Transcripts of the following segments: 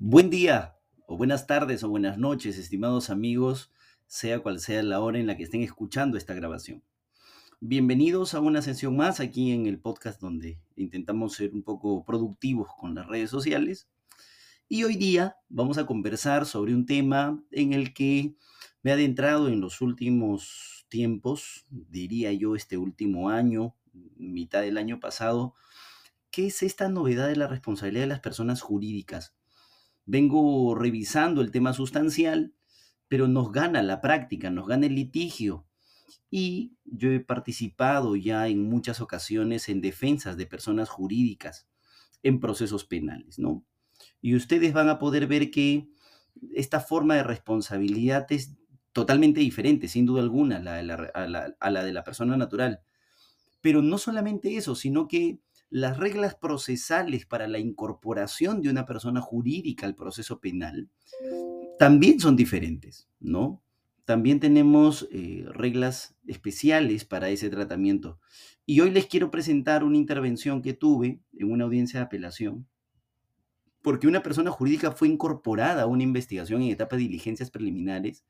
Buen día, o buenas tardes, o buenas noches, estimados amigos, sea cual sea la hora en la que estén escuchando esta grabación. Bienvenidos a una sesión más aquí en el podcast donde intentamos ser un poco productivos con las redes sociales. Y hoy día vamos a conversar sobre un tema en el que me he adentrado en los últimos tiempos, diría yo este último año, mitad del año pasado, que es esta novedad de la responsabilidad de las personas jurídicas vengo revisando el tema sustancial, pero nos gana la práctica, nos gana el litigio. Y yo he participado ya en muchas ocasiones en defensas de personas jurídicas en procesos penales, ¿no? Y ustedes van a poder ver que esta forma de responsabilidad es totalmente diferente, sin duda alguna, a la, la de la persona natural. Pero no solamente eso, sino que las reglas procesales para la incorporación de una persona jurídica al proceso penal también son diferentes, ¿no? También tenemos eh, reglas especiales para ese tratamiento. Y hoy les quiero presentar una intervención que tuve en una audiencia de apelación, porque una persona jurídica fue incorporada a una investigación en etapa de diligencias preliminares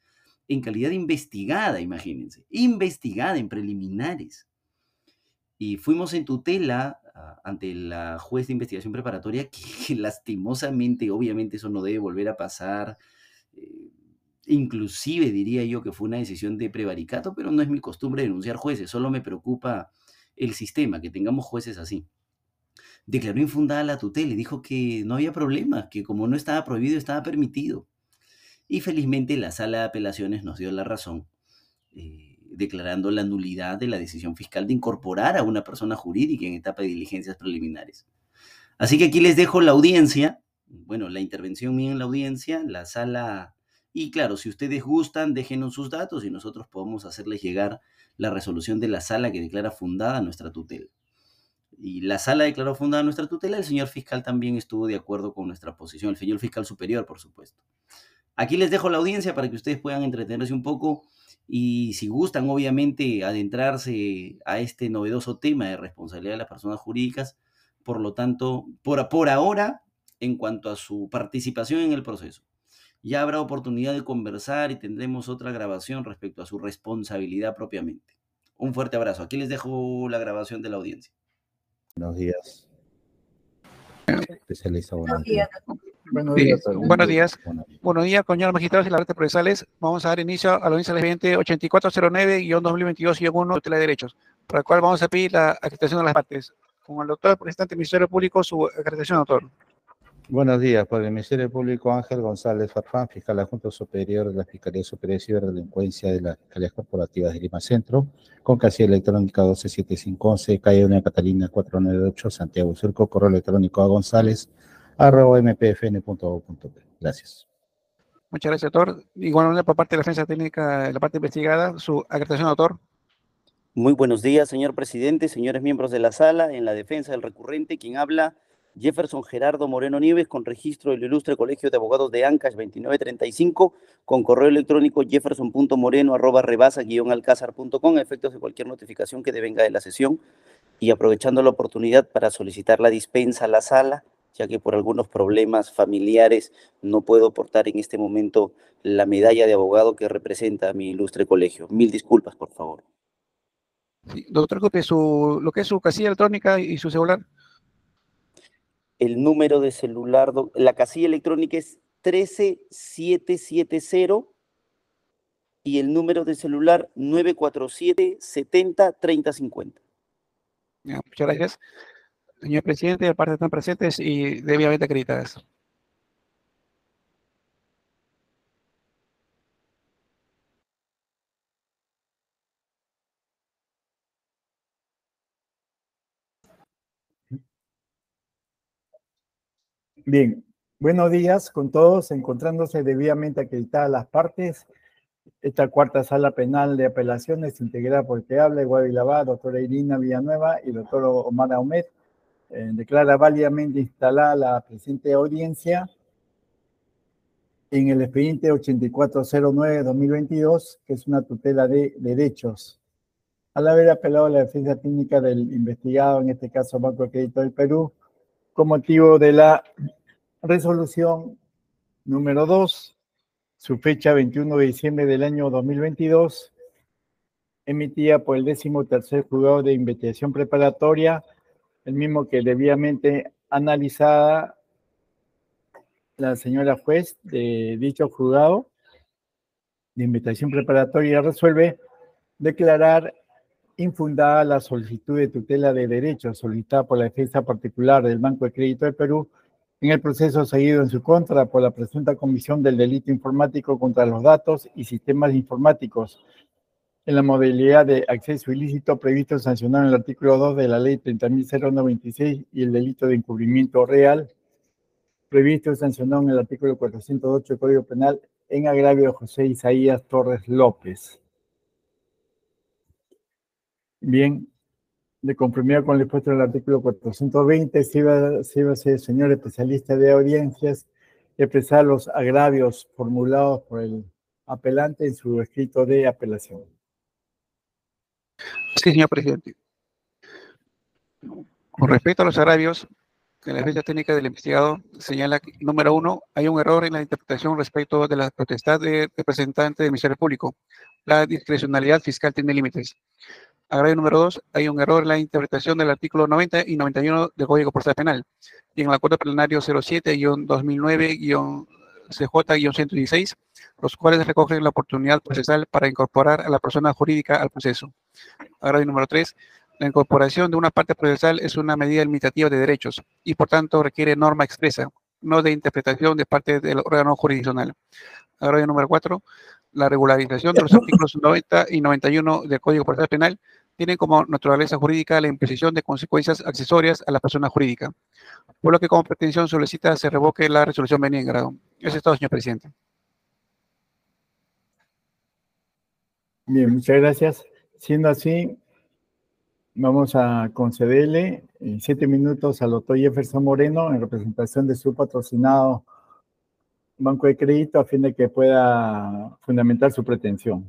en calidad de investigada, imagínense, investigada en preliminares. Y fuimos en tutela ante la juez de investigación preparatoria que, lastimosamente, obviamente eso no debe volver a pasar. Eh, inclusive diría yo que fue una decisión de prevaricato, pero no es mi costumbre denunciar jueces, solo me preocupa el sistema, que tengamos jueces así. Declaró infundada la tutela y dijo que no había problema, que como no estaba prohibido, estaba permitido. Y felizmente la sala de apelaciones nos dio la razón. Eh, declarando la nulidad de la decisión fiscal de incorporar a una persona jurídica en etapa de diligencias preliminares. Así que aquí les dejo la audiencia, bueno, la intervención mía en la audiencia, la sala, y claro, si ustedes gustan, déjenos sus datos y nosotros podemos hacerles llegar la resolución de la sala que declara fundada nuestra tutela. Y la sala declaró fundada nuestra tutela, el señor fiscal también estuvo de acuerdo con nuestra posición, el señor fiscal superior, por supuesto. Aquí les dejo la audiencia para que ustedes puedan entretenerse un poco y si gustan, obviamente, adentrarse a este novedoso tema de responsabilidad de las personas jurídicas, por lo tanto, por, por ahora, en cuanto a su participación en el proceso, ya habrá oportunidad de conversar y tendremos otra grabación respecto a su responsabilidad propiamente. Un fuerte abrazo. Aquí les dejo la grabación de la audiencia. Buenos días. Especialista Buenos días. Buenos días. Buenos días. Buenos días, señores magistrados y las artes procesales. Vamos a dar inicio a la audiencia del expediente 8409-2022-1 de tutela de derechos, para el cual vamos a pedir la acreditación de las partes. Con el doctor presidente del Ministerio Público, su acreditación, doctor. Buenos días, por el Ministerio Público Ángel González Farfán, fiscal adjunto superior de la Fiscalía Superior de Ciberdelincuencia de las Fiscalías Corporativas de Lima Centro, con casilla electrónica 127511, calle Doña Catalina 498, Santiago Surco, correo electrónico a González, arroba mpfn.gov.p. Gracias. Muchas gracias, doctor. Igual por parte de la defensa técnica, la parte investigada, su acreditación, doctor. Muy buenos días, señor presidente, señores miembros de la sala. En la defensa del recurrente, quien habla, Jefferson Gerardo Moreno Nieves, con registro del Ilustre Colegio de Abogados de Ancash 2935, con correo electrónico jefferson.moreno arroba rebasa-alcázar.com, efectos de cualquier notificación que devenga de la sesión, y aprovechando la oportunidad para solicitar la dispensa a la sala ya que por algunos problemas familiares no puedo portar en este momento la medalla de abogado que representa mi ilustre colegio. Mil disculpas, por favor. doctor, su, lo que es su casilla electrónica y su celular. El número de celular, la casilla electrónica es 13770 y el número de celular 947 70 3050. muchas gracias. Señor presidente, de parte están presentes y debidamente acreditadas. Bien, buenos días con todos, encontrándose debidamente acreditadas las partes. Esta cuarta sala penal de apelaciones integrada por el que habla, Guavilabá, doctora Irina Villanueva y doctor Omar Ahmed, eh, declara válidamente instalada la presente audiencia en el expediente 8409-2022, que es una tutela de derechos. Al haber apelado la defensa técnica del investigado, en este caso Banco de Crédito del Perú, con motivo de la resolución número 2, su fecha 21 de diciembre del año 2022, emitida por el décimo tercer juzgado de investigación preparatoria, el mismo que debidamente analizada la señora juez de dicho juzgado de investigación preparatoria resuelve declarar infundada la solicitud de tutela de derechos solicitada por la defensa particular del Banco de Crédito de Perú en el proceso seguido en su contra por la presunta comisión del delito informático contra los datos y sistemas informáticos en la modalidad de acceso ilícito previsto sancionado en el artículo 2 de la ley 30.096 y el delito de encubrimiento real previsto sancionado en el artículo 408 del Código Penal en agravio de José Isaías Torres López. Bien, de conformidad con el expuesto del artículo 420, se iba, señor especialista de audiencias expresar los agravios formulados por el apelante en su escrito de apelación. Sí, señor presidente. Con respecto a los agravios, en la fecha técnica del investigado señala que, número uno, hay un error en la interpretación respecto de la potestad de representante del Ministerio Público. La discrecionalidad fiscal tiene límites. Agravio número dos, hay un error en la interpretación del artículo 90 y 91 del Código Procesal Penal. Y en el acuerdo plenario 07-2009-CJ-116, los cuales recogen la oportunidad procesal para incorporar a la persona jurídica al proceso. Agravio número tres, la incorporación de una parte procesal es una medida limitativa de derechos y por tanto requiere norma expresa, no de interpretación de parte del órgano jurisdiccional. Agravio número cuatro, la regularización de los artículos 90 y 91 del Código Procesal Penal tienen como naturaleza jurídica la imposición de consecuencias accesorias a la persona jurídica, por lo que como pretensión solicita se revoque la resolución venida en grado. Eso es todo, señor presidente. Bien, muchas gracias. Siendo así, Vamos a concederle en siete minutos al doctor Jefferson Moreno en representación de su patrocinado Banco de Crédito a fin de que pueda fundamentar su pretensión.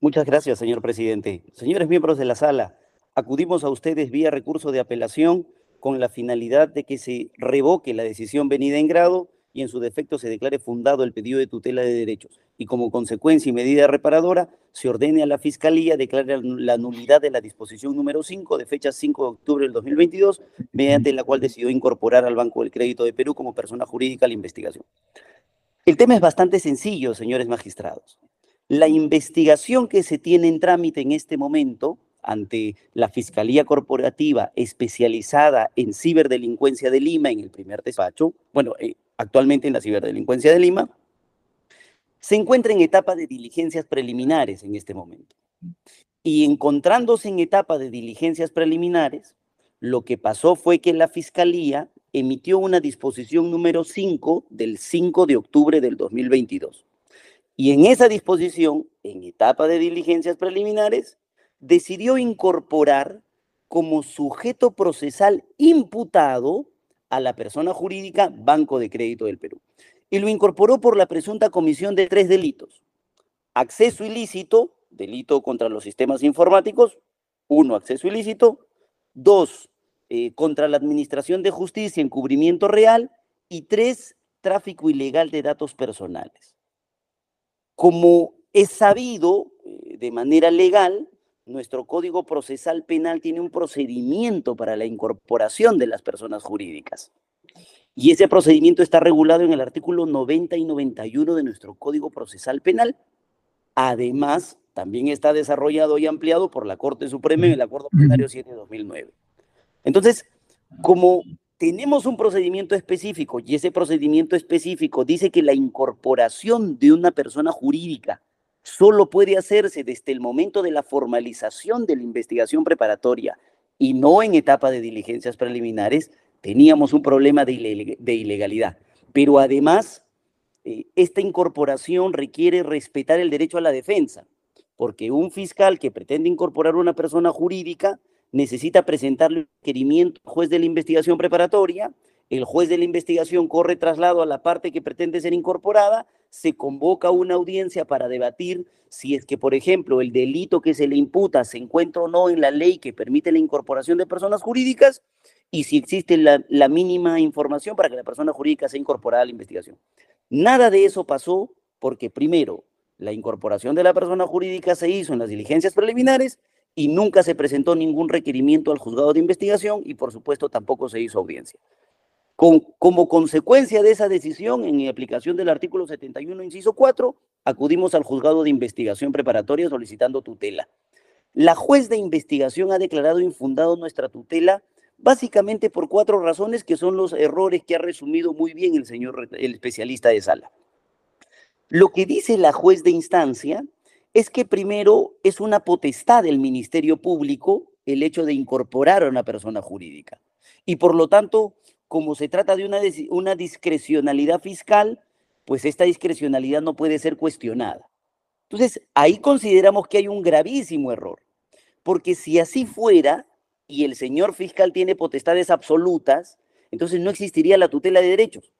Muchas gracias, señor presidente. Señores miembros de la sala, acudimos a ustedes vía recurso de apelación con la finalidad de que se revoque la decisión venida en grado y en su defecto se declare fundado el pedido de tutela de derechos y como consecuencia y medida reparadora se ordene a la Fiscalía declarar la nulidad de la disposición número 5 de fecha 5 de octubre del 2022, mediante la cual decidió incorporar al Banco del Crédito de Perú como persona jurídica a la investigación. El tema es bastante sencillo, señores magistrados. La investigación que se tiene en trámite en este momento ante la Fiscalía Corporativa especializada en ciberdelincuencia de Lima en el primer despacho, bueno, eh, actualmente en la ciberdelincuencia de Lima, se encuentra en etapa de diligencias preliminares en este momento. Y encontrándose en etapa de diligencias preliminares, lo que pasó fue que la Fiscalía emitió una disposición número 5 del 5 de octubre del 2022. Y en esa disposición, en etapa de diligencias preliminares, decidió incorporar como sujeto procesal imputado a la persona jurídica Banco de Crédito del Perú. Y lo incorporó por la presunta comisión de tres delitos. Acceso ilícito, delito contra los sistemas informáticos, uno, acceso ilícito, dos, eh, contra la administración de justicia, encubrimiento real, y tres, tráfico ilegal de datos personales. Como es sabido eh, de manera legal, nuestro Código Procesal Penal tiene un procedimiento para la incorporación de las personas jurídicas. Y ese procedimiento está regulado en el artículo 90 y 91 de nuestro Código Procesal Penal. Además, también está desarrollado y ampliado por la Corte Suprema en el Acuerdo Plenario 7 de 2009. Entonces, como tenemos un procedimiento específico y ese procedimiento específico dice que la incorporación de una persona jurídica solo puede hacerse desde el momento de la formalización de la investigación preparatoria y no en etapa de diligencias preliminares, teníamos un problema de, ilegalidad. Pero además, eh, esta incorporación requiere respetar el derecho a la defensa, porque un fiscal que pretende incorporar una persona jurídica necesita presentarle un requerimiento al juez de la investigación preparatoria, el juez de la investigación corre traslado a la parte que pretende ser incorporada, se convoca una audiencia para debatir si es que, por ejemplo, el delito que se le imputa se encuentra o no en la ley que permite la incorporación de personas jurídicas y si existe la, mínima información para que la persona jurídica sea incorporada a la investigación. Nada de eso pasó porque primero, la incorporación de la persona jurídica se hizo en las diligencias preliminares y nunca se presentó ningún requerimiento al juzgado de investigación y por supuesto tampoco se hizo audiencia. Como consecuencia de esa decisión, en aplicación del artículo 71, inciso 4, acudimos al juzgado de investigación preparatoria solicitando tutela. La juez de investigación ha declarado infundado nuestra tutela básicamente por cuatro razones que son los errores que ha resumido muy bien el señor el especialista de sala. Lo que dice la juez de instancia es que primero es una potestad del Ministerio Público el hecho de incorporar a una persona jurídica. Y por lo tanto, como se trata de una, una discrecionalidad fiscal, pues esta discrecionalidad no puede ser cuestionada. Entonces, ahí consideramos que hay un gravísimo error, porque si así fuera y el señor fiscal tiene potestades absolutas, entonces no existiría la tutela de derechos.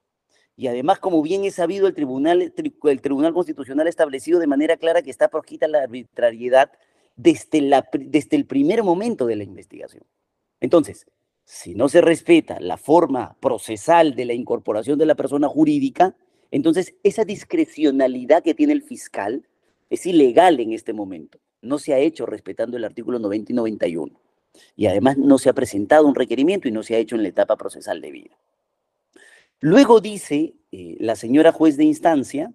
Y además, como bien es sabido, el Tribunal, el Tribunal Constitucional ha establecido de manera clara que está proscrita la arbitrariedad desde, la, desde el primer momento de la investigación. Entonces, si no se respeta la forma procesal de la incorporación de la persona jurídica, entonces esa discrecionalidad que tiene el fiscal es ilegal en este momento. No se ha hecho respetando el artículo 90 y 91. Y además no se ha presentado un requerimiento y no se ha hecho en la etapa procesal debida. Luego dice eh, la señora juez de instancia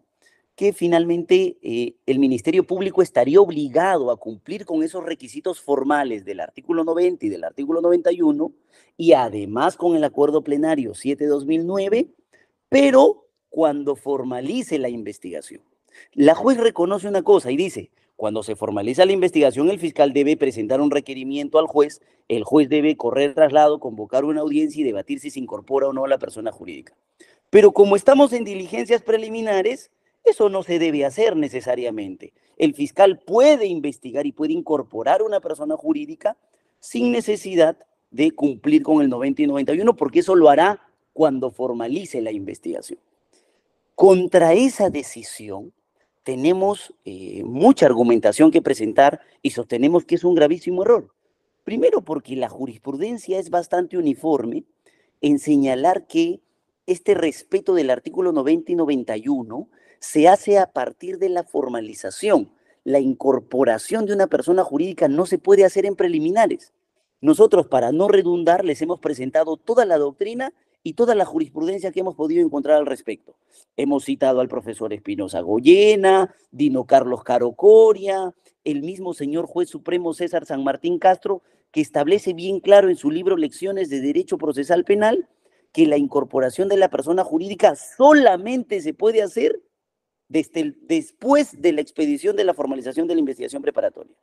que finalmente eh, el Ministerio Público estaría obligado a cumplir con esos requisitos formales del artículo 90 y del artículo 91 y además con el acuerdo plenario 7-2009, pero cuando formalice la investigación. La juez reconoce una cosa y dice, cuando se formaliza la investigación, el fiscal debe presentar un requerimiento al juez, el juez debe correr traslado, convocar una audiencia y debatir si se incorpora o no a la persona jurídica. Pero como estamos en diligencias preliminares, eso no se debe hacer necesariamente. El fiscal puede investigar y puede incorporar una persona jurídica sin necesidad de cumplir con el 90 y 91, porque eso lo hará cuando formalice la investigación. Contra esa decisión, tenemos eh, mucha argumentación que presentar y sostenemos que es un gravísimo error. Primero porque la jurisprudencia es bastante uniforme en señalar que este respeto del artículo 90 y 91 se hace a partir de la formalización. La incorporación de una persona jurídica no se puede hacer en preliminares. Nosotros, para no redundar, les hemos presentado toda la doctrina y toda la jurisprudencia que hemos podido encontrar al respecto. Hemos citado al profesor Espinosa Goyena, Dino Carlos Carocoria, el mismo señor juez supremo César San Martín Castro, que establece bien claro en su libro Lecciones de Derecho Procesal Penal que la incorporación de la persona jurídica solamente se puede hacer desde después de la expedición de la formalización de la investigación preparatoria.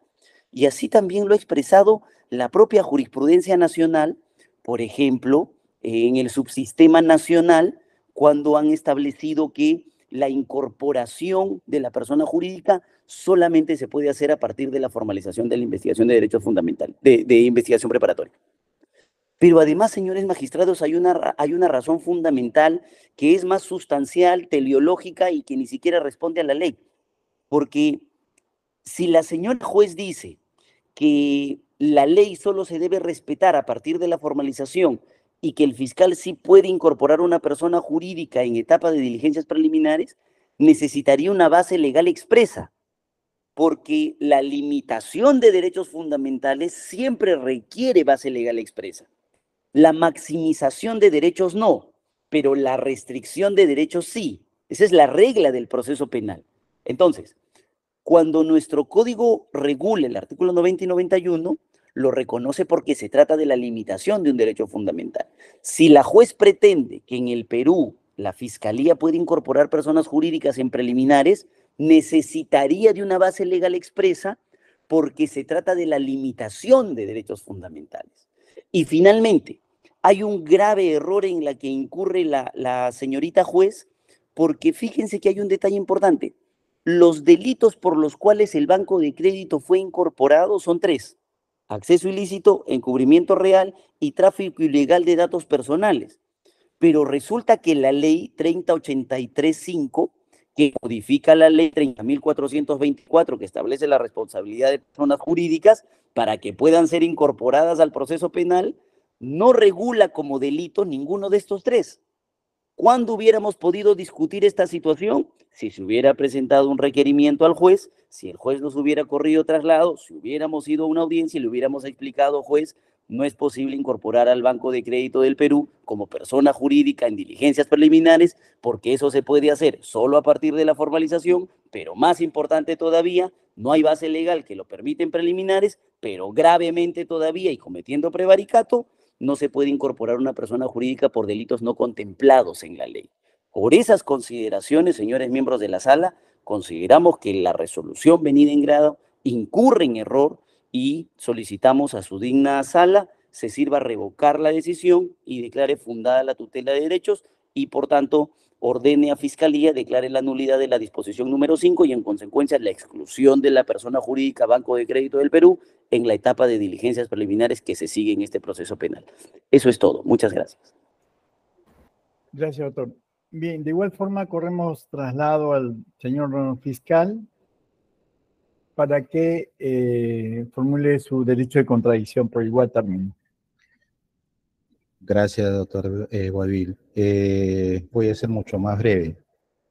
Y así también lo ha expresado la propia jurisprudencia nacional, por ejemplo, en el subsistema nacional cuando han establecido que la incorporación de la persona jurídica solamente se puede hacer a partir de la formalización de la investigación de derechos fundamentales, de, investigación preparatoria. Pero además, señores magistrados, hay una, hay una razón fundamental que es más sustancial, teleológica y que ni siquiera responde a la ley. Porque si la señora juez dice que la ley solo se debe respetar a partir de la formalización y que el fiscal sí puede incorporar una persona jurídica en etapa de diligencias preliminares, necesitaría una base legal expresa, porque la limitación de derechos fundamentales siempre requiere base legal expresa. La maximización de derechos no, pero la restricción de derechos sí. Esa es la regla del proceso penal. Entonces, cuando nuestro código regula el artículo 90 y 91, lo reconoce porque se trata de la limitación de un derecho fundamental. Si la juez pretende que en el Perú la fiscalía puede incorporar personas jurídicas en preliminares, necesitaría de una base legal expresa porque se trata de la limitación de derechos fundamentales. Y finalmente, hay un grave error en la que incurre la, la señorita juez, porque fíjense que hay un detalle importante. Los delitos por los cuales el banco de crédito fue incorporado son tres acceso ilícito, encubrimiento real y tráfico ilegal de datos personales. Pero resulta que la ley 3083.5, que modifica la ley 30.424, que establece la responsabilidad de personas jurídicas para que puedan ser incorporadas al proceso penal, no regula como delito ninguno de estos tres. ¿Cuándo hubiéramos podido discutir esta situación? Si se hubiera presentado un requerimiento al juez, si el juez nos hubiera corrido traslado, si hubiéramos ido a una audiencia y le hubiéramos explicado, juez, no es posible incorporar al Banco de Crédito del Perú como persona jurídica en diligencias preliminares, porque eso se puede hacer solo a partir de la formalización, pero más importante todavía, no hay base legal que lo permita en preliminares, pero gravemente todavía y cometiendo prevaricato, no se puede incorporar una persona jurídica por delitos no contemplados en la ley. Por esas consideraciones, señores miembros de la sala, consideramos que la resolución venida en grado incurre en error y solicitamos a su digna sala se sirva a revocar la decisión y declare fundada la tutela de derechos y por tanto ordene a Fiscalía declare la nulidad de la disposición número 5 y en consecuencia la exclusión de la persona jurídica Banco de Crédito del Perú en la etapa de diligencias preliminares que se sigue en este proceso penal. Eso es todo. Muchas gracias. Gracias, doctor. Bien, de igual forma corremos traslado al señor fiscal para que eh, formule su derecho de contradicción por igual término. Gracias, doctor eh, Guavil. Eh, voy a ser mucho más breve.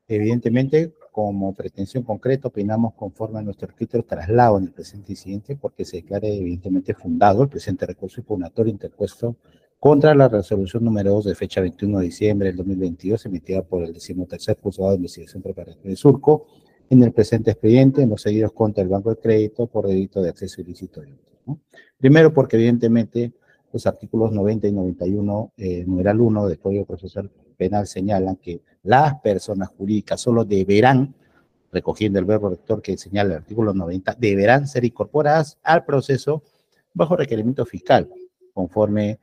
Evidentemente, como pretensión concreta, opinamos conforme a nuestro criterio traslado en el presente incidente, porque se declara evidentemente fundado el presente recurso impugnatorio interpuesto contra la resolución número 2 de fecha 21 de diciembre del 2022, emitida por el 13 Juzgado de Investigación Preparatoria de Surco, en el presente expediente en los seguidos contra el Banco de Crédito por delito de acceso ilícito. ¿no? Primero, porque evidentemente los artículos 90 y 91, eh, numeral 1 del Código Procesal Penal señalan que las personas jurídicas solo deberán, recogiendo el verbo rector que señala el artículo 90, deberán ser incorporadas al proceso bajo requerimiento fiscal, conforme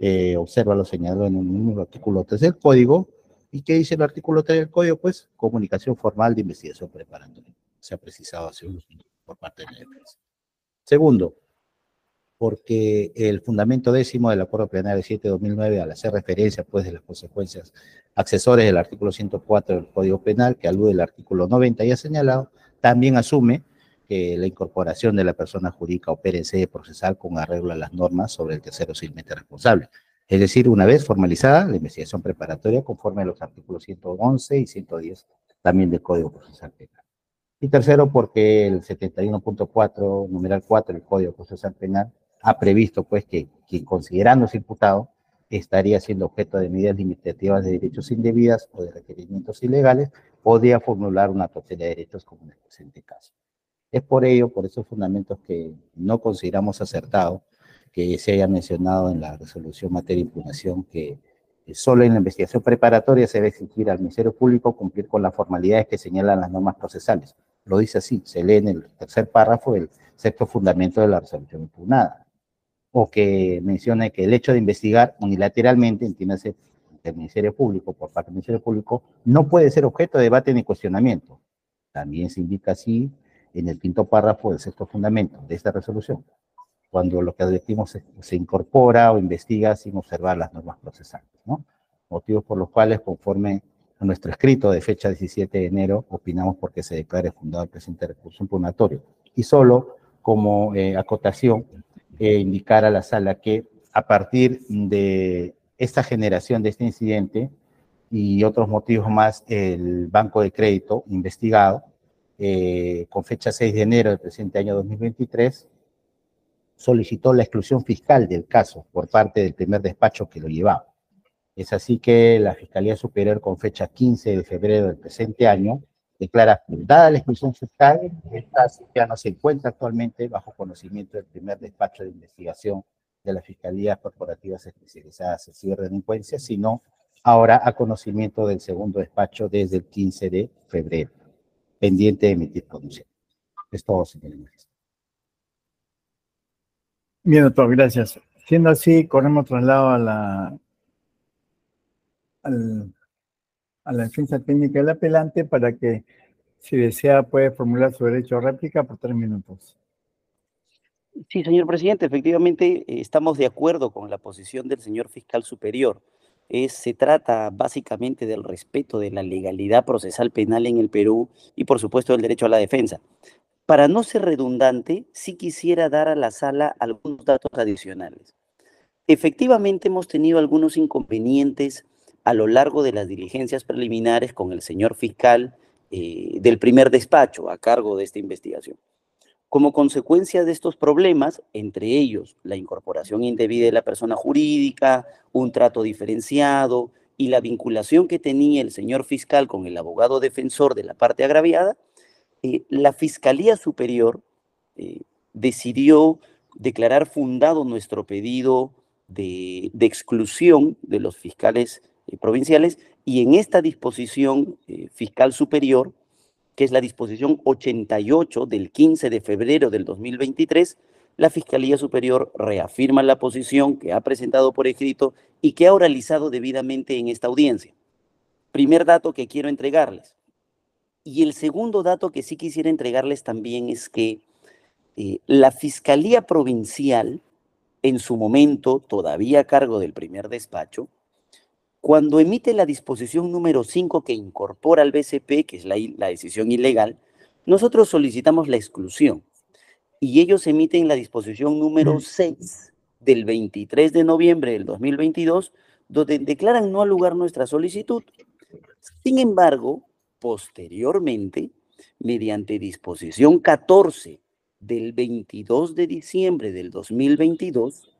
eh, observa lo señalado en mismo artículo 3 del Código, ¿Y qué dice el artículo 3 del código? Pues comunicación formal de investigación preparatoria. Se ha precisado hace unos por parte de la defensa. Segundo, porque el fundamento décimo del acuerdo plenario 7-2009, al hacer referencia pues de las consecuencias accesorias del artículo 104 del Código Penal, que alude al artículo 90 ya señalado, también asume que la incorporación de la persona jurídica opere en sede procesal con arreglo a las normas sobre el tercero civilmente responsable es decir, una vez formalizada la investigación preparatoria conforme a los artículos 111 y 110 también del Código Procesal Penal. Y tercero, porque el 71.4, numeral 4 del Código Procesal Penal ha previsto pues que quien considerándose imputado estaría siendo objeto de medidas limitativas de derechos indebidas o de requerimientos ilegales, podría formular una tutela de derechos como en el presente caso. Es por ello, por esos fundamentos que no consideramos acertado que se haya mencionado en la resolución materia de impugnación que solo en la investigación preparatoria se debe exigir al Ministerio Público cumplir con las formalidades que señalan las normas procesales. Lo dice así, se lee en el tercer párrafo del sexto fundamento de la resolución impugnada. O que mencione que el hecho de investigar unilateralmente, entiéndase, el Ministerio Público, por parte del Ministerio Público, no puede ser objeto de debate ni cuestionamiento. También se indica así en el quinto párrafo del sexto fundamento de esta resolución cuando lo que decimos se, incorpora o investiga sin observar las normas procesales, ¿no? Motivos por los cuales, conforme a nuestro escrito de fecha 17 de enero, opinamos porque se declare fundado el presente recurso impugnatorio. Y solo como eh, acotación, eh, indicar a la sala que a partir de esta generación de este incidente y otros motivos más, el Banco de Crédito investigado, eh, con fecha 6 de enero del presente año 2023, solicitó la exclusión fiscal del caso por parte del primer despacho que lo llevaba. Es así que la Fiscalía Superior, con fecha 15 de febrero del presente año, declara dada la exclusión fiscal, esta ya no se encuentra actualmente bajo conocimiento del primer despacho de investigación de las Fiscalías Corporativas Especializadas en Ciberdelincuencia, sino ahora a conocimiento del segundo despacho desde el 15 de febrero, pendiente de emitir pronuncia. Es todo, señor Bien, doctor, gracias. Siendo así, corremos traslado a la, a la defensa técnica del apelante para que, si desea, puede formular su derecho a réplica por tres minutos. Sí, señor presidente, efectivamente eh, estamos de acuerdo con la posición del señor fiscal superior. Se trata básicamente del respeto de la legalidad procesal penal en el Perú y, por supuesto, del derecho a la defensa. Para no ser redundante, sí quisiera dar a la sala algunos datos adicionales. Efectivamente hemos tenido algunos inconvenientes a lo largo de las diligencias preliminares con el señor fiscal eh, del primer despacho a cargo de esta investigación. Como consecuencia de estos problemas, entre ellos la incorporación indebida de la persona jurídica, un trato diferenciado y la vinculación que tenía el señor fiscal con el abogado defensor de la parte agraviada, eh, la Fiscalía Superior eh, decidió declarar fundado nuestro pedido de, exclusión de los fiscales eh, provinciales y en esta disposición fiscal superior que es la disposición 88 del 15 de febrero del 2023, la Fiscalía Superior reafirma la posición que ha presentado por escrito y que ha oralizado debidamente en esta audiencia. Primer dato que quiero entregarles. Y el segundo dato que sí quisiera entregarles también es que eh, la Fiscalía Provincial, en su momento, todavía a cargo del primer despacho, cuando emite la disposición número 5 que incorpora al BCP, que es la, decisión ilegal, nosotros solicitamos la exclusión y ellos emiten la disposición número 6 del 23 de noviembre del 2022, donde declaran no al lugar nuestra solicitud. Sin embargo, posteriormente, mediante disposición 14 del 22 de diciembre del 2022,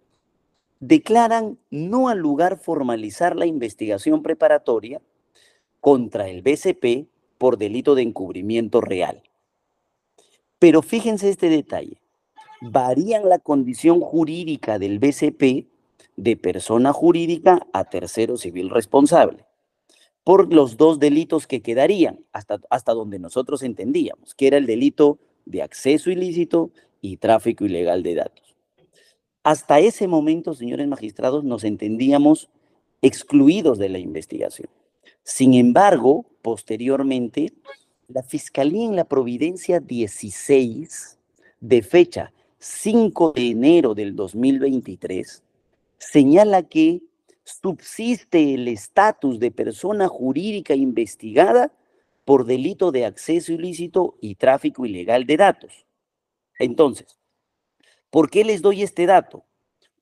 declaran no al lugar formalizar la investigación preparatoria contra el BCP por delito de encubrimiento real. Pero fíjense este detalle. Varían la condición jurídica del BCP de persona jurídica a tercero civil responsable por los dos delitos que quedarían, hasta, hasta donde nosotros entendíamos, que era el delito de acceso ilícito y tráfico ilegal de datos. Hasta ese momento, señores magistrados, nos entendíamos excluidos de la investigación. Sin embargo, posteriormente, la Fiscalía en la Providencia 16, de fecha 5 de enero del 2023, señala que subsiste el estatus de persona jurídica investigada por delito de acceso ilícito y tráfico ilegal de datos. Entonces, ¿Por qué les doy este dato?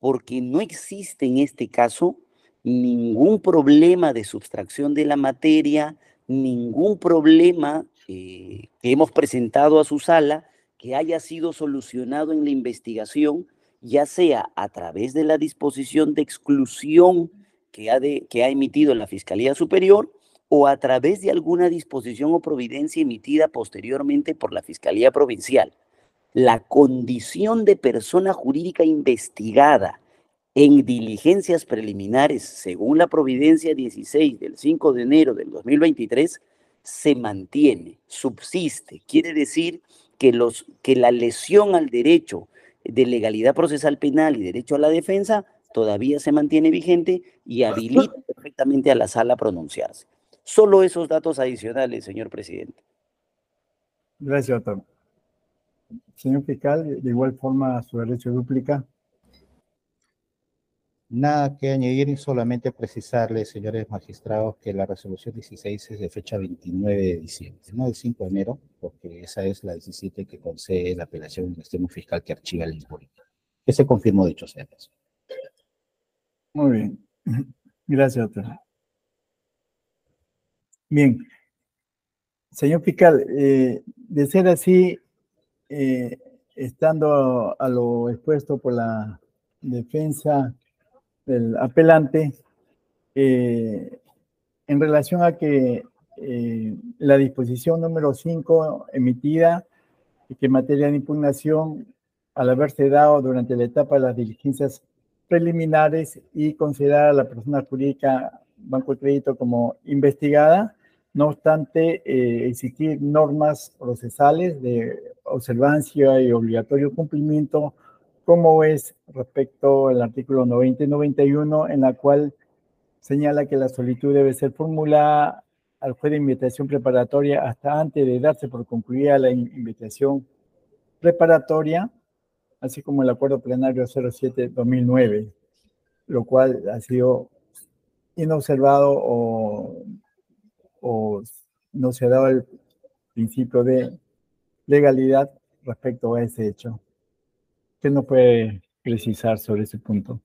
Porque no existe en este caso ningún problema de sustracción de la materia, ningún problema eh, que hemos presentado a su sala que haya sido solucionado en la investigación, ya sea a través de la disposición de exclusión que ha, que ha emitido la Fiscalía Superior o a través de alguna disposición o providencia emitida posteriormente por la Fiscalía Provincial la condición de persona jurídica investigada en diligencias preliminares, según la Providencia 16 del 5 de enero del 2023, se mantiene, subsiste. Quiere decir que, los, que la lesión al derecho de legalidad procesal penal y derecho a la defensa todavía se mantiene vigente y habilita perfectamente a la sala a pronunciarse. Solo esos datos adicionales, señor presidente. Gracias, doctor. Señor fiscal, de igual forma su derecho duplica. Nada que añadir, solamente precisarle, señores magistrados, que la resolución 16 es de fecha 29 de diciembre, no del 5 de enero, porque esa es la 17 que concede la apelación del extremo fiscal que archiva el informe. Que se confirmó dicho sea eso. Muy bien. Gracias, doctor. Bien. Señor fiscal, eh, de ser así, eh, estando a, lo expuesto por la defensa del apelante, eh, en relación a que eh, la disposición número 5 emitida que materia de impugnación, al haberse dado durante la etapa de las diligencias preliminares y considerar a la persona jurídica Banco de Crédito como investigada, no obstante, eh, existir normas procesales de observancia y obligatorio cumplimiento, como es respecto al artículo 90 y 91, en la cual señala que la solicitud debe ser formulada al juez de invitación preparatoria hasta antes de darse por concluida la invitación preparatoria, así como el acuerdo plenario 07-2009, lo cual ha sido inobservado o o no se ha dado el principio de legalidad respecto a ese hecho. ¿Qué nos puede precisar sobre ese punto?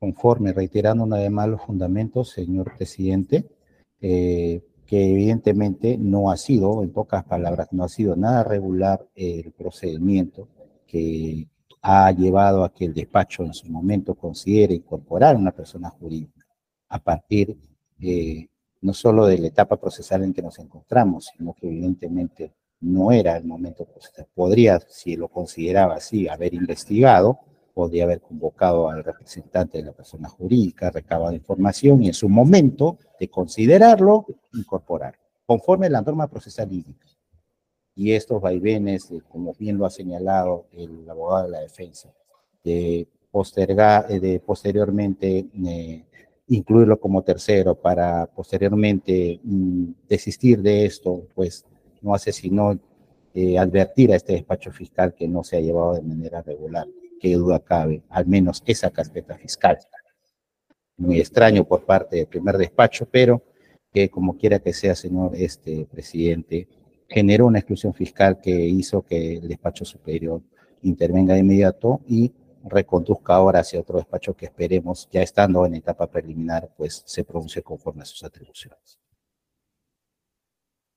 conforme, reiterando una vez más los fundamentos, señor presidente, eh, que evidentemente no ha sido, en pocas palabras, no ha sido nada regular el procedimiento que ha llevado a que el despacho en su momento considere incorporar una persona jurídica a partir eh, no solo de la etapa procesal en que nos encontramos, sino que evidentemente no era el momento procesal. Podría, si lo consideraba así, haber investigado, podría haber convocado al representante de la persona jurídica, recabado información y en su momento de considerarlo, incorporar, conforme a la norma procesal hídrica. Y estos vaivenes, como bien lo ha señalado el abogado de la defensa, de, postergar, de posteriormente eh, incluirlo como tercero para posteriormente mm, desistir de esto, pues no hace sino eh, advertir a este despacho fiscal que no se ha llevado de manera regular. Qué duda cabe, al menos esa carpeta fiscal. Muy extraño por parte del primer despacho, pero que como quiera que sea, señor este presidente, generó una exclusión fiscal que hizo que el despacho superior intervenga de inmediato y reconduzca ahora hacia otro despacho que esperemos, ya estando en etapa preliminar, pues se pronuncie conforme a sus atribuciones.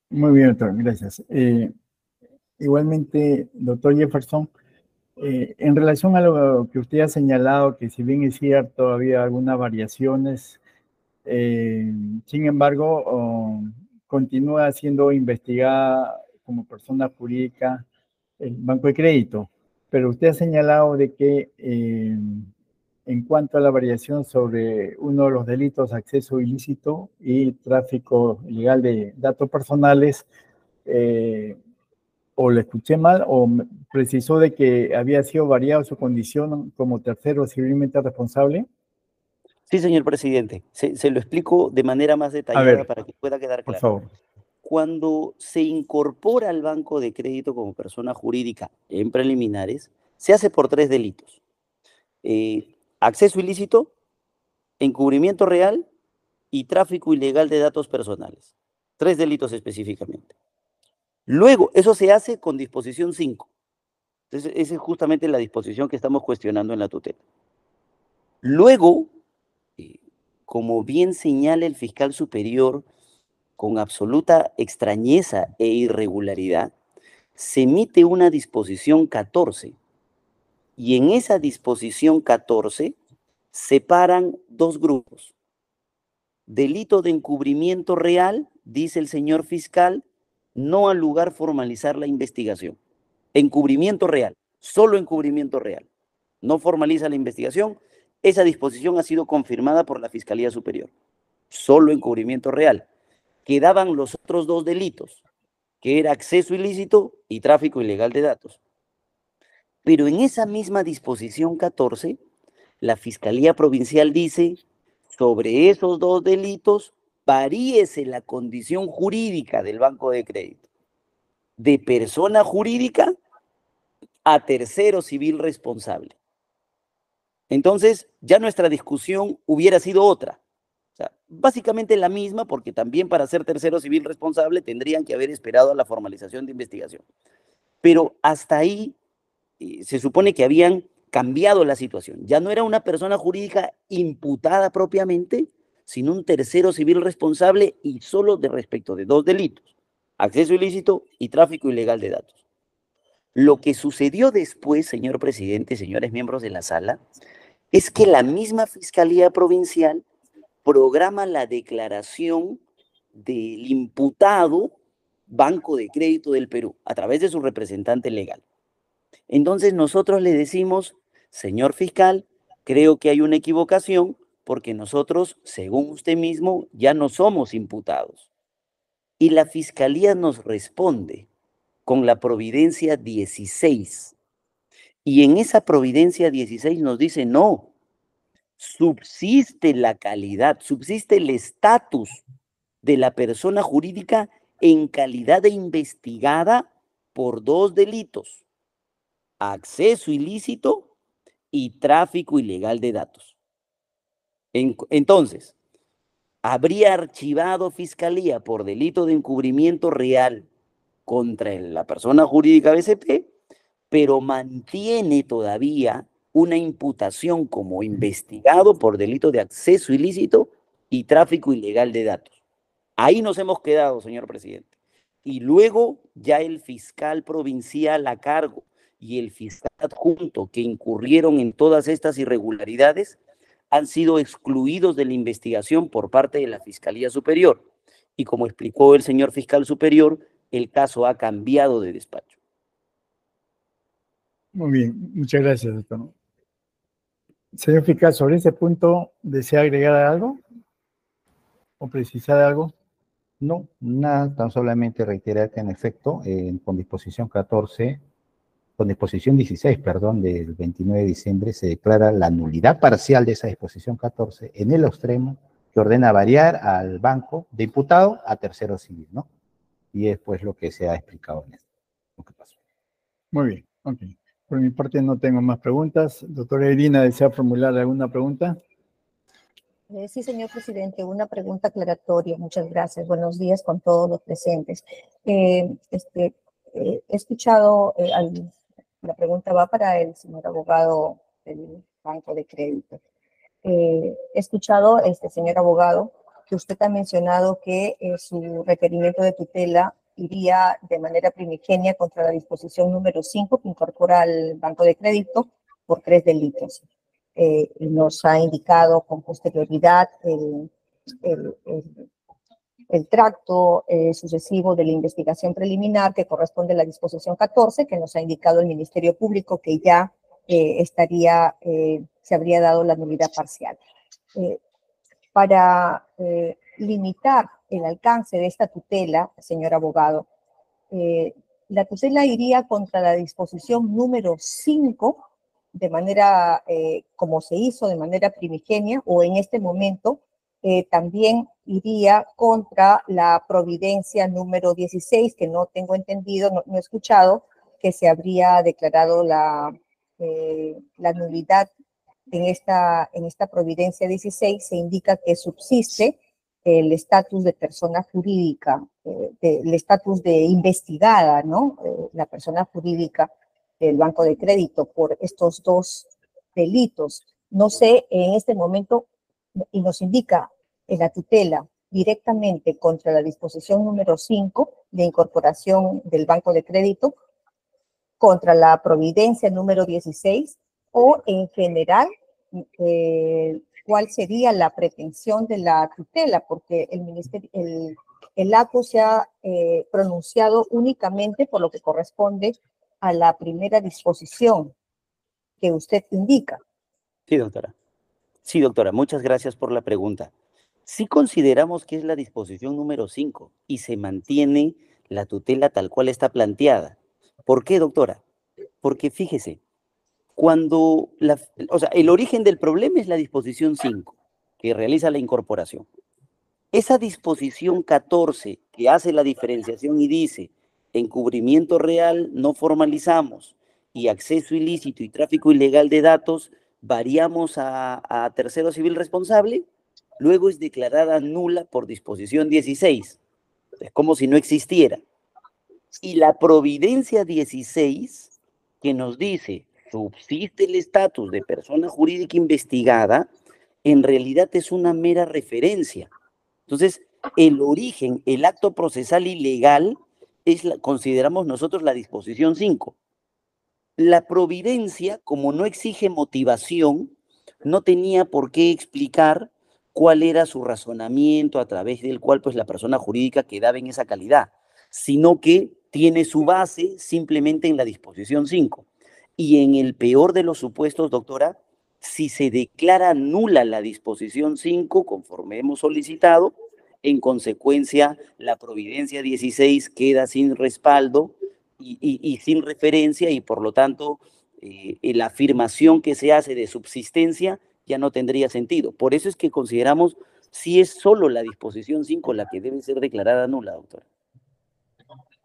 Muy bien, doctor, gracias. Eh, igualmente, doctor Jefferson, eh, en relación a lo que usted ha señalado, que si bien es cierto, había algunas variaciones, eh, sin embargo, continúa siendo investigada como persona jurídica el Banco de Crédito. Pero usted ha señalado de que eh, en cuanto a la variación sobre uno de los delitos, acceso ilícito y tráfico ilegal de datos personales, eh, o le escuché mal, o precisó de que había sido variado su condición como tercero civilmente responsable. Sí, señor presidente. Se, lo explico de manera más detallada para que pueda quedar claro. Por favor cuando se incorpora al banco de crédito como persona jurídica en preliminares, se hace por tres delitos. Eh, acceso ilícito, encubrimiento real y tráfico ilegal de datos personales. Tres delitos específicamente. Luego, eso se hace con disposición 5. Entonces, esa es justamente la disposición que estamos cuestionando en la tutela. Luego, eh, como bien señala el fiscal superior, con absoluta extrañeza e irregularidad, se emite una disposición 14 y en esa disposición 14 separan dos grupos. Delito de encubrimiento real, dice el señor fiscal, no al lugar formalizar la investigación. Encubrimiento real, solo encubrimiento real. No formaliza la investigación. Esa disposición ha sido confirmada por la Fiscalía Superior. Solo encubrimiento real quedaban los otros dos delitos, que era acceso ilícito y tráfico ilegal de datos. Pero en esa misma disposición 14, la Fiscalía Provincial dice, sobre esos dos delitos, varíese la condición jurídica del banco de crédito, de persona jurídica a tercero civil responsable. Entonces, ya nuestra discusión hubiera sido otra. O sea, básicamente la misma, porque también para ser tercero civil responsable tendrían que haber esperado a la formalización de investigación. Pero hasta ahí eh, se supone que habían cambiado la situación. Ya no era una persona jurídica imputada propiamente, sino un tercero civil responsable y solo de respecto de dos delitos, acceso ilícito y tráfico ilegal de datos. Lo que sucedió después, señor presidente, señores miembros de la sala, es que la misma Fiscalía Provincial programa la declaración del imputado Banco de Crédito del Perú a través de su representante legal. Entonces nosotros le decimos, señor fiscal, creo que hay una equivocación porque nosotros, según usted mismo, ya no somos imputados. Y la fiscalía nos responde con la providencia 16. Y en esa providencia 16 nos dice, no, subsiste la calidad, subsiste el estatus de la persona jurídica en calidad de investigada por dos delitos, acceso ilícito y tráfico ilegal de datos. entonces, habría archivado fiscalía por delito de encubrimiento real contra la persona jurídica BCP, pero mantiene todavía una imputación como investigado por delito de acceso ilícito y tráfico ilegal de datos. Ahí nos hemos quedado, señor presidente. Y luego ya el fiscal provincial a cargo y el fiscal adjunto que incurrieron en todas estas irregularidades han sido excluidos de la investigación por parte de la Fiscalía Superior. Y como explicó el señor fiscal superior, el caso ha cambiado de despacho. Muy bien, muchas gracias, doctor. Señor fiscal, sobre ese punto, ¿desea agregar algo? ¿O precisar algo? No, nada, tan solamente reiterar que en efecto, con disposición 14, con disposición 16, perdón, del 29 de diciembre, se declara la nulidad parcial de esa disposición 14 en el extremo que ordena variar al banco de imputado a tercero civil, ¿no? Y es pues lo que se ha explicado en esto, lo que pasó. Muy bien, ok. Por mi parte no tengo más preguntas. Doctora Irina, ¿desea formular alguna pregunta? Eh, sí, señor presidente, una pregunta aclaratoria. Muchas gracias. Buenos días con todos los presentes. Eh, este, eh, he escuchado, la pregunta va para el señor abogado del Banco de Crédito. he escuchado, este señor abogado, que usted ha mencionado que su requerimiento de tutela iría de manera primigenia contra la disposición número 5 que incorpora al banco de crédito por tres delitos. Eh, nos ha indicado con posterioridad el, el, el, tracto eh, sucesivo de la investigación preliminar que corresponde a la disposición 14, que nos ha indicado el Ministerio Público que ya eh, estaría, se habría dado la nulidad parcial. para limitar el alcance de esta tutela, señor abogado, eh, la tutela iría contra la disposición número 5, de manera, eh, como se hizo de manera primigenia, o en este momento, eh, también iría contra la providencia número 16, que no tengo entendido, no, he escuchado, que se habría declarado la, la nulidad en esta, en esta providencia 16, se indica que subsiste el estatus de persona jurídica, eh, el estatus de investigada, ¿no? Eh, la persona jurídica del Banco de Crédito por estos dos delitos. No sé, en este momento, y nos indica en la tutela directamente contra la disposición número 5 de incorporación del Banco de Crédito, contra la providencia número 16 o en general eh, cuál sería la pretensión de la tutela, porque el ministerio, el, el acto se ha eh, pronunciado únicamente por lo que corresponde a la primera disposición que usted indica. Sí, doctora. Sí, doctora, muchas gracias por la pregunta. Si consideramos que es la disposición número 5 y se mantiene la tutela tal cual está planteada. ¿Por qué, doctora? Porque fíjese, cuando, la, o sea, el origen del problema es la disposición 5, que realiza la incorporación. Esa disposición 14, que hace la diferenciación y dice, encubrimiento real no formalizamos y acceso ilícito y tráfico ilegal de datos variamos a, a tercero civil responsable, luego es declarada nula por disposición 16. Es como si no existiera. Y la providencia 16, que nos dice subsiste el estatus de persona jurídica investigada, en realidad es una mera referencia. Entonces, el origen, el acto procesal ilegal, es consideramos nosotros la disposición 5. La providencia, como no exige motivación, no tenía por qué explicar cuál era su razonamiento a través del cual pues la persona jurídica quedaba en esa calidad, sino que tiene su base simplemente en la disposición 5. Y en el peor de los supuestos, doctora, si se declara nula la disposición 5, conforme hemos solicitado, en consecuencia, la providencia 16 queda sin respaldo y, sin referencia y por lo tanto eh, la afirmación que se hace de subsistencia ya no tendría sentido. Por eso es que consideramos si es solo la disposición 5 la que debe ser declarada nula, doctora.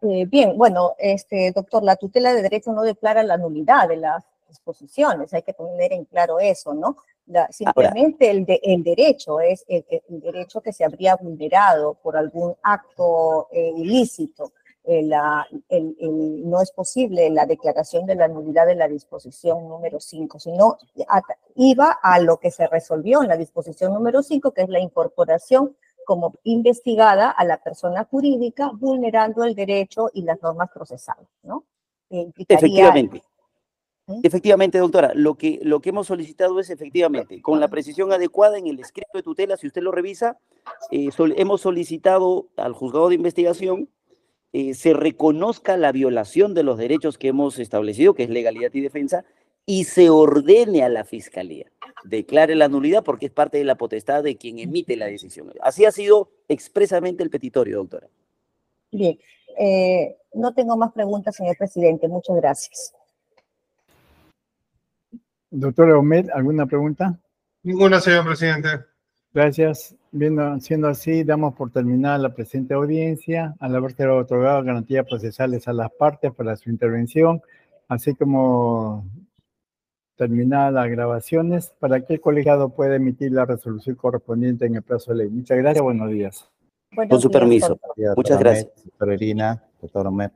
Eh, bien, bueno, este, doctor, la tutela de derecho no declara la nulidad de las disposiciones, hay que poner en claro eso, ¿no? simplemente el, de, el derecho es el, derecho que se habría vulnerado por algún acto eh, ilícito. eh, la, el- el- no es posible la declaración de la nulidad de la disposición número 5, sino a- iba a lo que se resolvió en la disposición número 5, que es la incorporación como investigada a la persona jurídica, vulnerando el derecho y las normas procesales, ¿no? Efectivamente. ¿Mm? Efectivamente, doctora, lo que, lo que hemos solicitado es efectivamente, con la precisión adecuada en el escrito de tutela, si usted lo revisa, eh, sol- hemos solicitado al juzgado de investigación eh, se reconozca la violación de los derechos que hemos establecido, que es legalidad y defensa, y se ordene a la fiscalía, declare la nulidad porque es parte de la potestad de quien emite la decisión. Así ha sido expresamente el petitorio, doctora. Bien, eh, no tengo más preguntas, señor presidente. Muchas gracias. Doctor Omed, ¿alguna pregunta? Ninguna, señor presidente. Gracias. Viendo, siendo así, damos por terminada la presente audiencia, al haberse otorgado garantías procesales a las partes para su intervención, así como terminadas las grabaciones, para que el colegiado pueda emitir la resolución correspondiente en el plazo de ley. Muchas gracias, buenos días. Buenos Con su días, permiso. doctor. Muchas Doctora gracias. Doctora Irina, doctor Met.